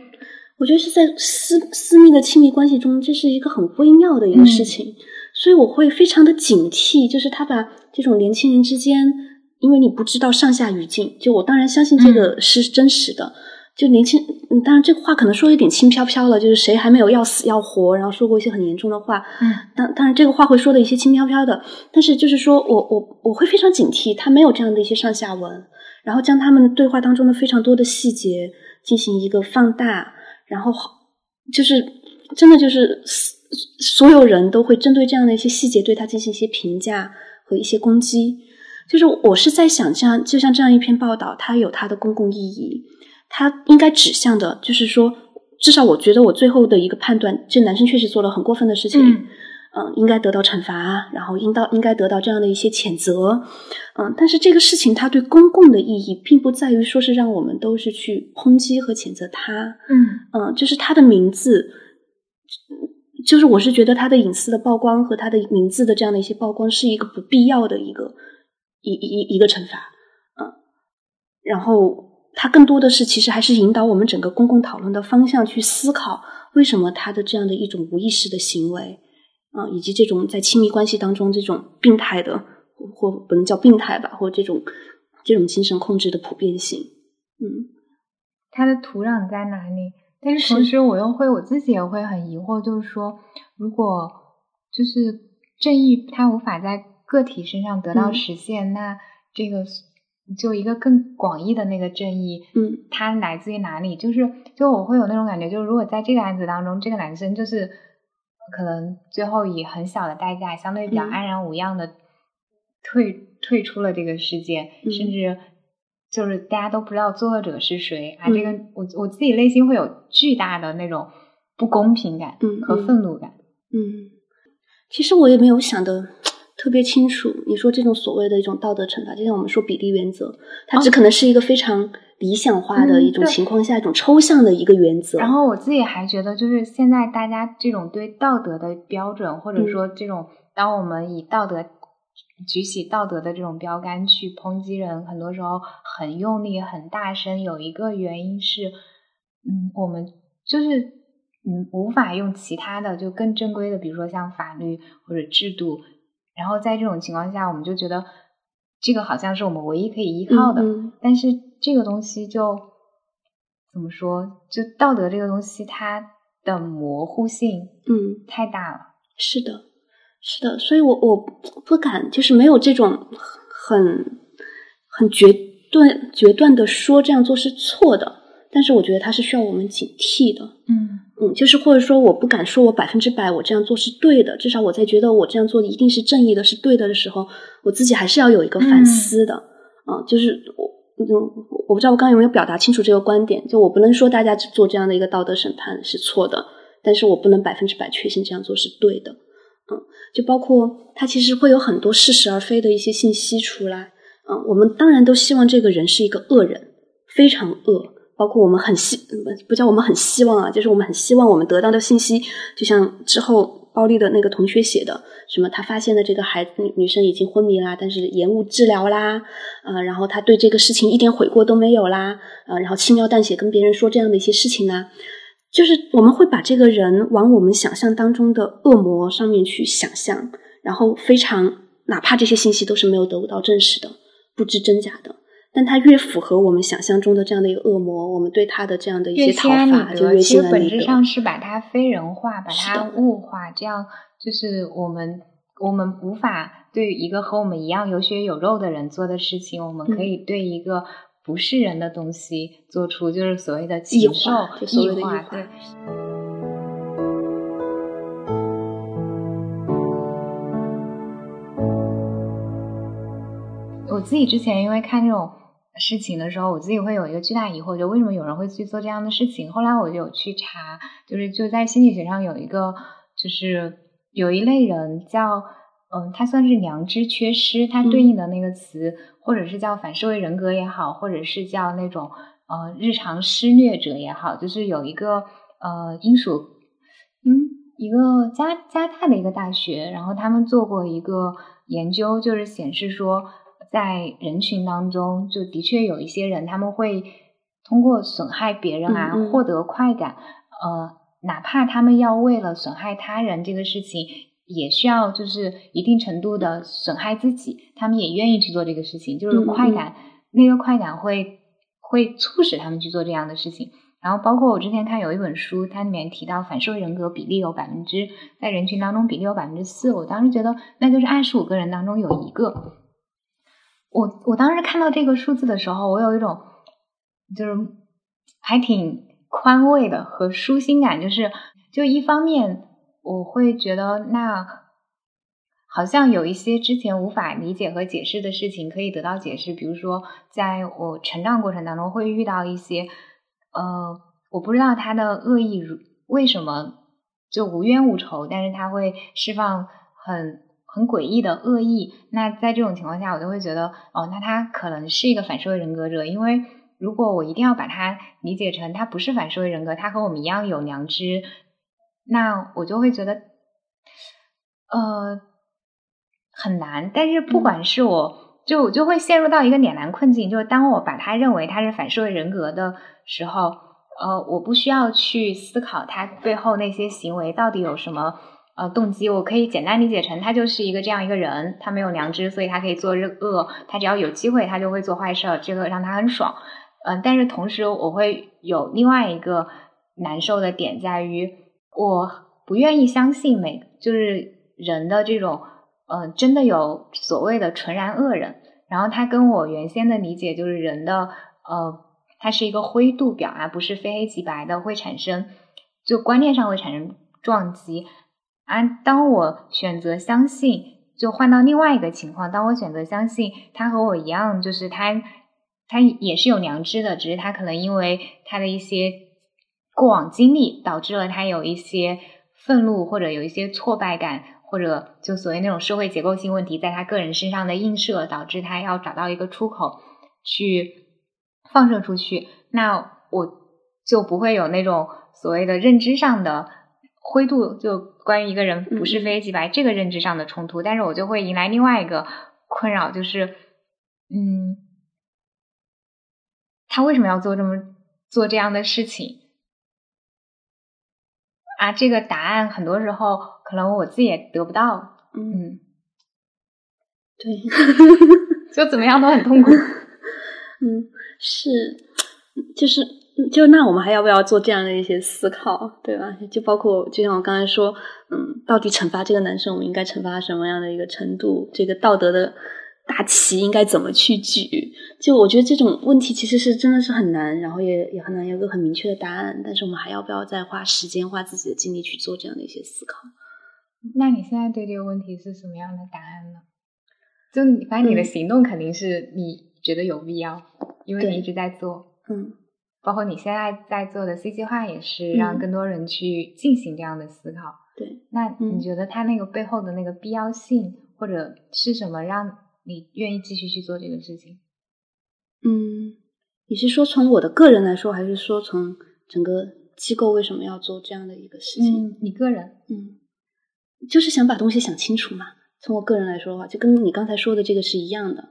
我觉得是在私私密的亲密关系中，这是一个很微妙的一个事情，所以我会非常的警惕。就是他把这种年轻人之间，因为你不知道上下语境，就我当然相信这个是真实的。就年轻，嗯，当然这个话可能说的有点轻飘飘了，就是谁还没有要死要活，然后说过一些很严重的话，嗯，当当然这个话会说的一些轻飘飘的，但是就是说我我我会非常警惕，他没有这样的一些上下文，然后将他们对话当中的非常多的细节进行一个放大，然后就是真的就是所有人都会针对这样的一些细节对他进行一些评价和一些攻击，就是我是在想，这样就像这样一篇报道，它有它的公共意义。他应该指向的，就是说，至少我觉得我最后的一个判断，这男生确实做了很过分的事情，嗯，应该得到惩罚，然后应到应该得到这样的一些谴责，嗯，但是这个事情它对公共的意义，并不在于说是让我们都是去抨击和谴责他，嗯。嗯，就是他的名字，就是我是觉得他的隐私的曝光和他的名字的这样的一些曝光，是一个不必要的一个一一一个惩罚，嗯，然后。它更多的是，其实还是引导我们整个公共讨论的方向去思考，为什么他的这样的一种无意识的行为，啊，以及这种在亲密关系当中这种病态的，或不能叫病态吧，或这种这种精神控制的普遍性，嗯，它的土壤在哪里？但是同时我又会我自己也会很疑惑，就是说，如果就是正义它无法在个体身上得到实现，那这个。就一个更广义的那个正义，嗯，它来自于哪里？就是，就我会有那种感觉，就是如果在这个案子当中，这个男生就是可能最后以很小的代价，相对比较安然无恙的退退出了这个世界，甚至就是大家都不知道作恶者是谁啊，这个我我自己内心会有巨大的那种不公平感和愤怒感。嗯，其实我也没有想的。特别清楚，你说这种所谓的一种道德惩罚，就像我们说比例原则，它只可能是一个非常理想化的一种情况下一种抽象的一个原则。然后我自己还觉得，就是现在大家这种对道德的标准，或者说这种当我们以道德举起道德的这种标杆去抨击人，很多时候很用力、很大声，有一个原因是，嗯，我们就是嗯无法用其他的就更正规的，比如说像法律或者制度。然后在这种情况下，我们就觉得这个好像是我们唯一可以依靠的。但是这个东西就怎么说？就道德这个东西，它的模糊性，嗯，太大了。是的，是的。所以我我不敢，就是没有这种很很决断决断的说这样做是错的。但是我觉得它是需要我们警惕的。嗯。嗯，就是或者说，我不敢说我百分之百我这样做是对的，至少我在觉得我这样做一定是正义的、是对的的时候，我自己还是要有一个反思的。啊，就是我，嗯我不知道我刚刚有没有表达清楚这个观点。就我不能说大家做这样的一个道德审判是错的，但是我不能百分之百确信这样做是对的。嗯，就包括他其实会有很多似是而非的一些信息出来。嗯，我们当然都希望这个人是一个恶人，非常恶。包括我们很希不叫我们很希望啊，就是我们很希望我们得到的信息，就像之后包丽的那个同学写的，什么他发现的这个孩子女生已经昏迷啦，但是延误治疗啦，啊，然后他对这个事情一点悔过都没有啦，啊，然后轻描淡写跟别人说这样的一些事情呢，就是我们会把这个人往我们想象当中的恶魔上面去想象，然后非常哪怕这些信息都是没有得到证实的，不知真假的。但它越符合我们想象中的这样的一个恶魔，我们对它的这样的一些讨伐就越心安理得。其实本质上是把它非人化，把它物化，这样就是我们我们无法对一个和我们一样有血有肉的人做的事情，我们可以对一个不是人的东西做出就是所谓的异化，异化。对。我自己之前因为看这种。事情的时候，我自己会有一个巨大疑惑，就为什么有人会去做这样的事情？后来我就去查，就是就在心理学上有一个，就是有一类人叫嗯，他算是良知缺失，它对应的那个词，或者是叫反社会人格也好，或者是叫那种呃日常施虐者也好，就是有一个呃英属嗯一个加加大的一个大学，然后他们做过一个研究，就是显示说，在人群当中，就的确有一些人他们会通过损害别人啊获得快感，呃，哪怕他们要为了损害他人这个事情。也需要就是一定程度的损害自己，他们也愿意去做这个事情，就是快感，那个快感会会促使他们去做这样的事情。然后包括我之前看有一本书，它里面提到反社会人格比例有百分之在人群当中比例有百分之四，我当时觉得那就是二十五个人当中有一个。我我当时看到这个数字的时候，我有一种就是还挺宽慰的和舒心感，就是就一方面。我会觉得，那好像有一些之前无法理解和解释的事情可以得到解释。比如说，在我成长过程当中，会遇到一些，呃，我不知道他的恶意如为什么就无冤无仇，但是他会释放很很诡异的恶意。那在这种情况下，我就会觉得，哦，那他可能是一个反社会人格者。因为如果我一定要把他理解成他不是反社会人格，他和我们一样有良知。那我就会觉得，呃，很难。但是不管是我，就我就会陷入到一个两难困境。就是当我把他认为他是反社会人格的时候，呃，我不需要去思考他背后那些行为到底有什么呃动机。我可以简单理解成他就是一个这样一个人，他没有良知，所以他可以做恶。他只要有机会，他就会做坏事，这个让他很爽。嗯，但是同时我会有另外一个难受的点在于。我不愿意相信每就是人的这种，呃，真的有所谓的纯然恶人。然后他跟我原先的理解就是人的，呃，它是一个灰度表啊，不是非黑即白的，会产生就观念上会产生撞击。啊，当我选择相信，就换到另外一个情况，当我选择相信他和我一样，就是他他也是有良知的，只是他可能因为他的一些。过往经历导致了他有一些愤怒，或者有一些挫败感，或者就所谓那种社会结构性问题在他个人身上的映射，导致他要找到一个出口去放射出去。那我就不会有那种所谓的认知上的灰度，就关于一个人不是非黑即白这个认知上的冲突。但是我就会迎来另外一个困扰，就是嗯，他为什么要做这么做这样的事情？啊，这个答案很多时候可能我自己也得不到。嗯，对，就怎么样都很痛苦。嗯，是，就是，就那我们还要不要做这样的一些思考，对吧？就包括，就像我刚才说，嗯，到底惩罚这个男生，我们应该惩罚什么样的一个程度？这个道德的。大旗应该怎么去举？就我觉得这种问题其实是真的是很难，然后也也很难有个很明确的答案。但是我们还要不要再花时间、花自己的精力去做这样的一些思考？那你现在对这个问题是什么样的答案呢？就你，反正你的行动肯定是你觉得有必要，因为你一直在做，嗯，包括你现在在做的 C 计划也是让更多人去进行这样的思考。对，那你觉得它那个背后的那个必要性，或者是什么让？你愿意继续去做这个事情？嗯，你是说从我的个人来说，还是说从整个机构为什么要做这样的一个事情？嗯，你个人，嗯，就是想把东西想清楚嘛。从我个人来说的话，就跟你刚才说的这个是一样的。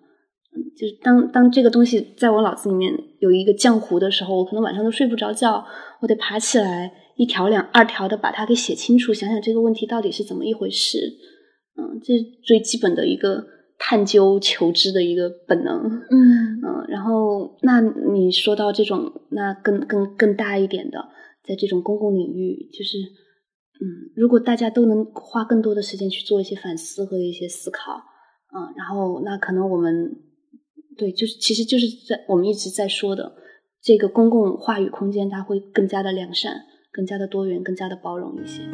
嗯，就是当当这个东西在我脑子里面有一个浆糊的时候，我可能晚上都睡不着觉，我得爬起来一条两二条的把它给写清楚，想想这个问题到底是怎么一回事。嗯，这最基本的一个。探究求知的一个本能，嗯嗯，然后那你说到这种，那更更更大一点的，在这种公共领域，就是嗯，如果大家都能花更多的时间去做一些反思和一些思考，嗯，然后那可能我们对，就是其实就是在我们一直在说的这个公共话语空间，它会更加的良善，更加的多元，更加的包容一些。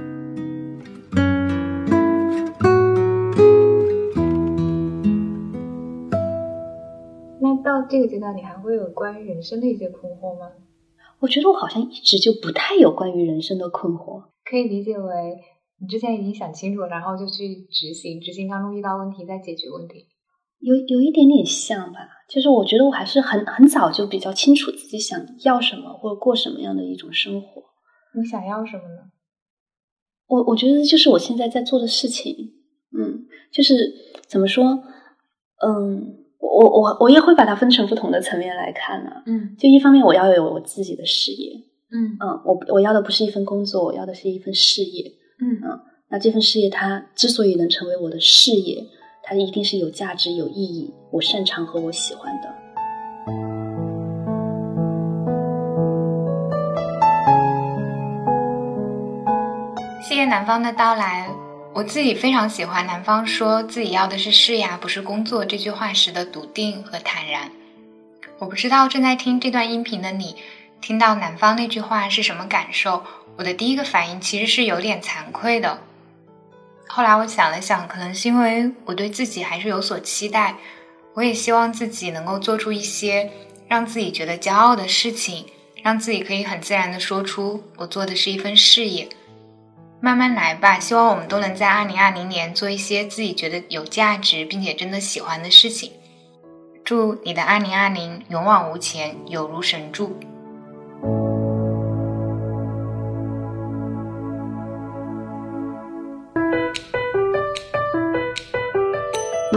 那到这个阶段，你还会有关于人生的一些困惑吗？我觉得我好像一直就不太有关于人生的困惑。可以理解为你之前已经想清楚，然后就去执行，执行当中遇到问题再解决问题。有有一点点像吧，就是我觉得我还是很很早就比较清楚自己想要什么，或者过什么样的一种生活。你想要什么呢？我我觉得就是我现在在做的事情，嗯，就是怎么说，嗯，我我我也会把它分成不同的层面来看呢，嗯，就一方面我要有我自己的事业，嗯嗯，我我要的不是一份工作，我要的是一份事业，嗯嗯，那这份事业它之所以能成为我的事业，它一定是有价值、有意义，我擅长和我喜欢的。谢谢南方的到来。我自己非常喜欢南方说自己要的是事业，不是工作这句话时的笃定和坦然。我不知道正在听这段音频的你，听到南方那句话是什么感受？我的第一个反应其实是有点惭愧的。后来我想了想，可能是因为我对自己还是有所期待，我也希望自己能够做出一些让自己觉得骄傲的事情，让自己可以很自然的说出我做的是一份事业。慢慢来吧，希望我们都能在二零二零年做一些自己觉得有价值并且真的喜欢的事情。祝你的二零二零勇往无前，有如神助。